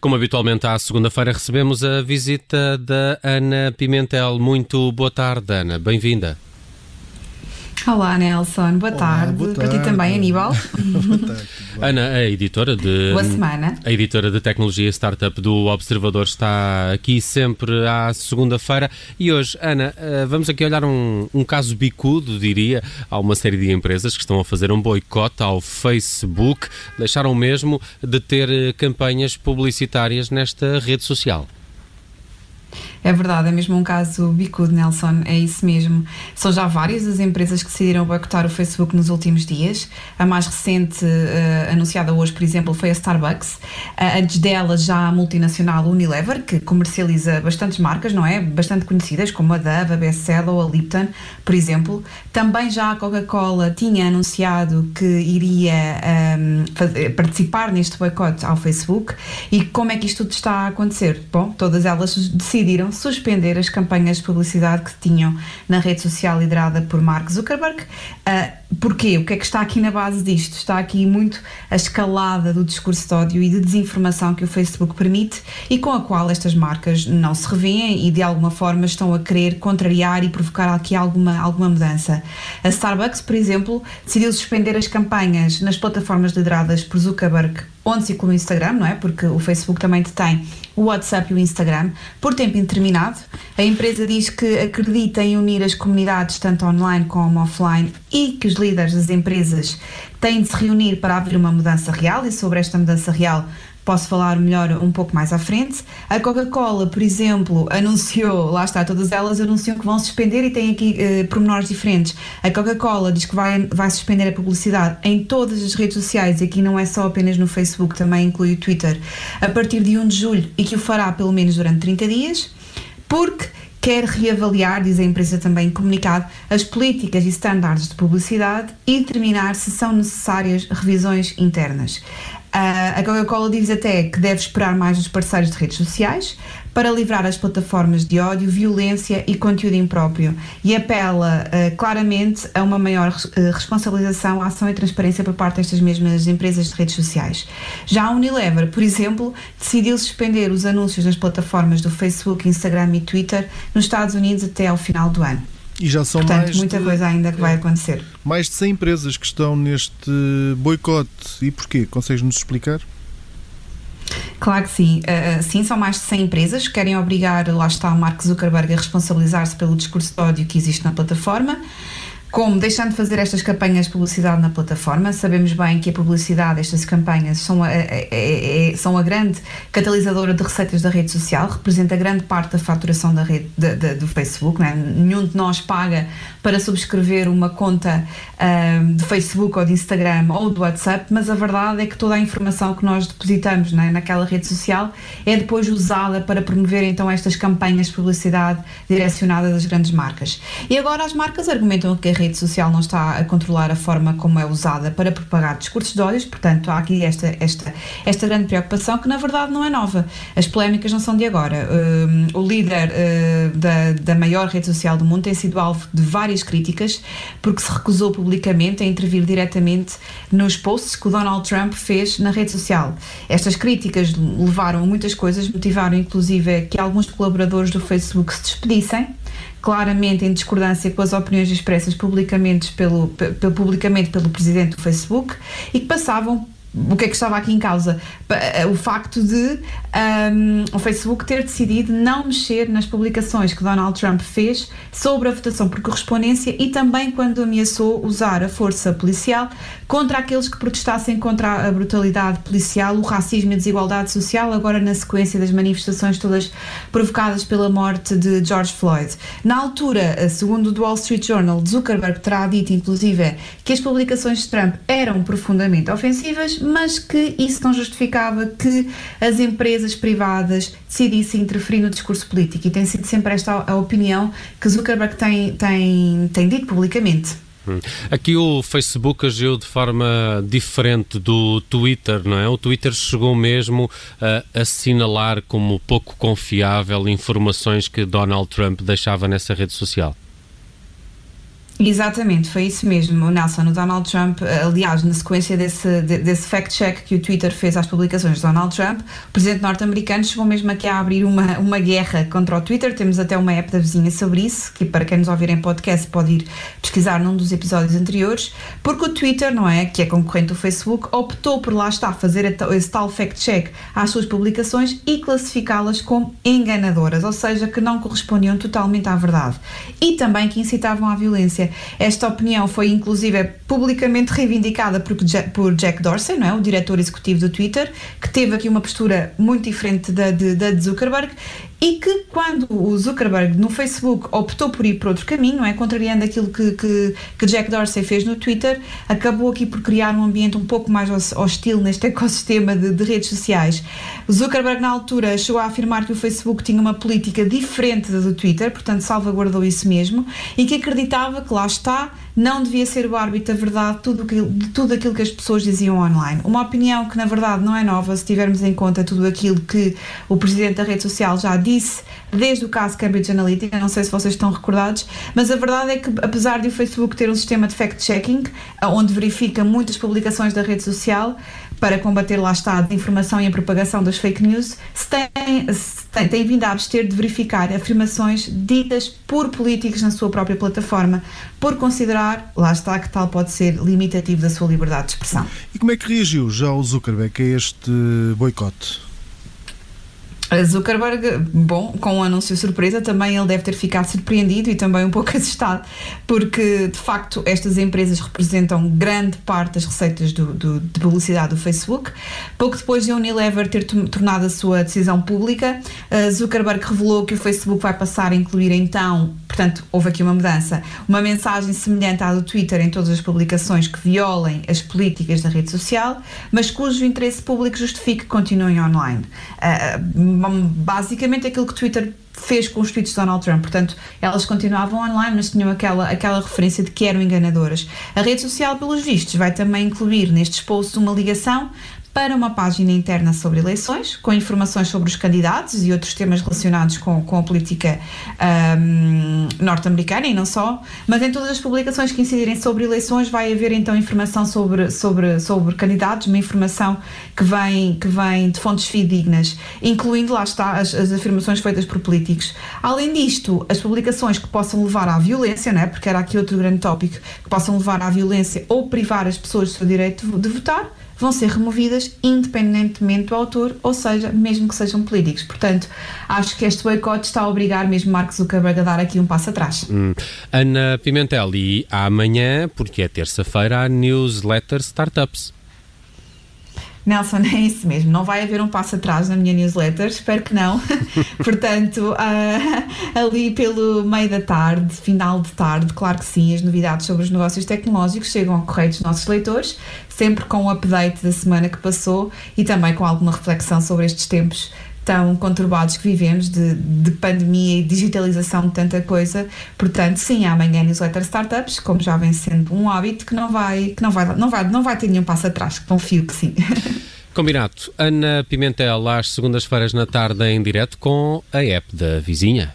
Como habitualmente à segunda-feira recebemos a visita da Ana Pimentel. Muito boa tarde, Ana. Bem-vinda. Olá, Nelson. Boa, Olá, tarde. boa Para ti tarde. também, Aníbal. Boa tarde? Ana, a editora de. Boa semana. A editora de tecnologia startup do Observador está aqui sempre à segunda-feira. E hoje, Ana, eh, vamos aqui olhar um, um caso bicudo, diria. Há uma série de empresas que estão a fazer um boicote ao Facebook. Deixaram mesmo de ter eh, campanhas publicitárias nesta rede social. É verdade, é mesmo um caso bicudo, Nelson, é isso mesmo. São já várias as empresas que decidiram boicotar o Facebook nos últimos dias. A mais recente, eh, anunciada hoje, por exemplo, foi a Starbucks. A antes dela, já a multinacional Unilever, que comercializa bastantes marcas, não é? Bastante conhecidas, como a Dove, a Bestseller ou a Lipton, por exemplo. Também já a Coca-Cola tinha anunciado que iria ehm, fazer- participar neste boicote ao Facebook. E como é que isto tudo está a acontecer? Bom, todas elas decidiram suspender as campanhas de publicidade que tinham na rede social liderada por Mark Zuckerberg. Ah, porquê? O que é que está aqui na base disto? Está aqui muito a escalada do discurso de ódio e de desinformação que o Facebook permite e com a qual estas marcas não se revêem e de alguma forma estão a querer contrariar e provocar aqui alguma, alguma mudança. A Starbucks, por exemplo, decidiu suspender as campanhas nas plataformas lideradas por Zuckerberg onde se inclui o Instagram, não é? Porque o Facebook também detém o WhatsApp e o Instagram por tempo indeterminado. A empresa diz que acredita em unir as comunidades tanto online como offline e que os líderes das empresas têm de se reunir para haver uma mudança real e sobre esta mudança real posso falar melhor um pouco mais à frente. A Coca-Cola, por exemplo, anunciou, lá está, todas elas anunciam que vão suspender e tem aqui eh, pormenores diferentes. A Coca-Cola diz que vai, vai suspender a publicidade em todas as redes sociais e aqui não é só apenas no Facebook, também inclui o Twitter, a partir de 1 de julho e que o fará pelo menos durante 30 dias, porque quer reavaliar, diz a empresa também em comunicado, as políticas e estándares de publicidade e determinar se são necessárias revisões internas. Ah, a Coca-Cola diz até que deve esperar mais dos parceiros de redes sociais para livrar as plataformas de ódio, violência e conteúdo impróprio e apela ah, claramente a uma maior ah, responsabilização, ação e transparência por parte destas mesmas empresas de redes sociais. Já a Unilever, por exemplo, decidiu suspender os anúncios nas plataformas do Facebook, Instagram e Twitter nos Estados Unidos até ao final do ano. E já são Portanto, mais muita de, coisa ainda que vai acontecer. mais de 100 empresas que estão neste boicote. E porquê? Consegues-nos explicar? Claro que sim. Uh, sim, são mais de 100 empresas que querem obrigar, lá está, o Mark Zuckerberg a responsabilizar-se pelo discurso de ódio que existe na plataforma. Como deixando de fazer estas campanhas de publicidade na plataforma, sabemos bem que a publicidade, estas campanhas, são a, é- é- são a grande catalisadora de receitas da rede social, representa grande parte da faturação da rede da- da- do Facebook. é? Nenhum de nós paga para subscrever uma conta ahm, de Facebook ou de Instagram ou do WhatsApp, mas a verdade é que toda a informação que nós depositamos é, naquela rede social é depois usada para promover então estas campanhas de publicidade direcionadas às grandes marcas. E agora as marcas argumentam que a rede social não está a controlar a forma como é usada para propagar discursos de ódios, portanto há aqui esta, esta, esta grande preocupação que na verdade não é nova. As polémicas não são de agora. Um, o líder uh, da, da maior rede social do mundo tem sido alvo de várias críticas porque se recusou publicamente a intervir diretamente nos posts que o Donald Trump fez na rede social. Estas críticas levaram a muitas coisas, motivaram inclusive que alguns colaboradores do Facebook se despedissem claramente em discordância com as opiniões expressas publicamente pelo, pe- publicamente pelo presidente do Facebook e que passavam o que é que estava aqui em causa? Pa- O facto de um, o Facebook ter decidido não mexer nas publicações que Donald Trump fez sobre a votação por correspondência e também quando ameaçou usar a força policial contra aqueles que protestassem contra a brutalidade policial, o racismo e a desigualdade social, agora na sequência das manifestações todas provocadas pela morte de George Floyd. Na altura, segundo o Wall Street Journal, Zuckerberg terá dito, inclusive, que as publicações de Trump eram profundamente ofensivas, mas que isso não justificava que as empresas privadas decidissem interferir no discurso político. E tem sido sempre esta a opinião que Zuckerberg tem, tem, tem dito publicamente. Hum. Aqui o Facebook agiu de forma diferente do Twitter, não é? O Twitter chegou mesmo a assinalar como pouco confiável informações que Donald Trump deixava nessa rede social. Exatamente, foi isso mesmo, Nelson. O Donald Trump, aliás, na sequência desse, desse fact-check que o Twitter fez às publicações de Donald Trump, o presidente norte-americano chegou mesmo aqui a abrir uma, uma guerra contra o Twitter. Temos até uma app da vizinha sobre isso, que para quem nos ouvir em podcast pode ir pesquisar num dos episódios anteriores, porque o Twitter, não é, que é concorrente do Facebook, optou por lá estar a fazer esse tal fact-check às suas publicações e classificá-las como enganadoras, ou seja, que não correspondiam totalmente à verdade e também que incitavam à violência. Esta opinião foi inclusive publicamente reivindicada por Jack, Dorsey, não é? o diretor executivo do Twitter, que teve aqui uma postura muito diferente da de, da de Zuckerberg e que quando o Zuckerberg no Facebook optou por ir por outro caminho, não é? contrariando aquilo que, que, que, Jack Dorsey fez no Twitter, acabou aqui por criar um ambiente um pouco mais hostil neste ecossistema de, de redes sociais. Zuckerberg na altura chegou a afirmar que o Facebook tinha uma política diferente da do Twitter, portanto salvaguardou isso mesmo, e que acreditava que lá está, não devia ser o árbitro da verdade tudo aquilo, de tudo aquilo que as pessoas diziam online. Uma opinião que na verdade não é nova se tivermos em conta tudo aquilo que o presidente da rede social já disse desde o caso Cambridge Analytica, não sei se vocês estão recordados, mas a verdade é que apesar de o Facebook ter um sistema de fact-checking, onde verifica muitas publicações da rede social, para combater lá está a desinformação e a propagação das fake news, se tem, se tem, vindo a abster de verificar afirmações ditas por políticos na sua própria plataforma, por considerar, lá está, que tal pode ser limitativo da sua liberdade de expressão. E como é que reagiu já o Zuckerberg a este boicote? Zuckerberg, bom, com um anúncio surpresa, também ele deve ter ficado surpreendido e também um pouco assustado, porque de facto estas empresas representam grande parte das receitas do, do, de publicidade do Facebook. Pouco depois de a Unilever ter tornado a sua decisão pública, Zuckerberg revelou que o Facebook vai passar a incluir então, portanto, houve aqui uma mudança, uma mensagem semelhante à do Twitter em todas as publicações que violem as políticas da rede social, mas cujo interesse público justifique que continuem online. Uh, basicamente aquilo que o Twitter fez com os tweets de Donald Trump. Portanto, elas continuavam online, mas tinham aquela, aquela referência de que eram enganadoras. A rede social, pelos vistos, vai também incluir nestes posts uma ligação para uma página interna sobre eleições, com informações sobre os candidatos e outros temas relacionados com, com a política um, norte-americana e não só, mas em todas as publicações que incidirem sobre eleições vai haver então informação sobre, sobre, sobre candidatos, uma informação que vem, que vem de fontes fidedignas, incluindo, lá está, as, as afirmações feitas por políticos. Além disto, as publicações que possam levar à violência, né, porque era aqui outro grande tópico, que possam levar à violência ou privar as pessoas do seu direito de votar, vão ser removidas independentemente do autor, ou seja, mesmo que sejam políticos. Portanto, acho que este boicote está a obrigar mesmo Mark Zuckerberg a dar aqui um passo atrás. Hum. Ana Pimentel, e amanhã, porque é terça-feira, há newsletter Startups. Nelson, é isso mesmo. Não vai haver um passo atrás na minha newsletter, espero que não. Portanto, uh, ali pelo meio da tarde, final de tarde, claro que sim, as novidades sobre os negócios tecnológicos chegam ao correio dos nossos leitores, sempre com o um update da semana que passou e também com alguma reflexão sobre estes tempos tão conturbados que vivemos de, de, pandemia e digitalização de tanta coisa. Portanto, sim, amanhã newsletter startups, como já vem sendo um hábito que não vai, que não vai, não vai, não vai ter nenhum passo atrás. Confio que sim. Combinado. Ana Pimentel, às segundas-feiras na tarde em direto com a app da vizinha.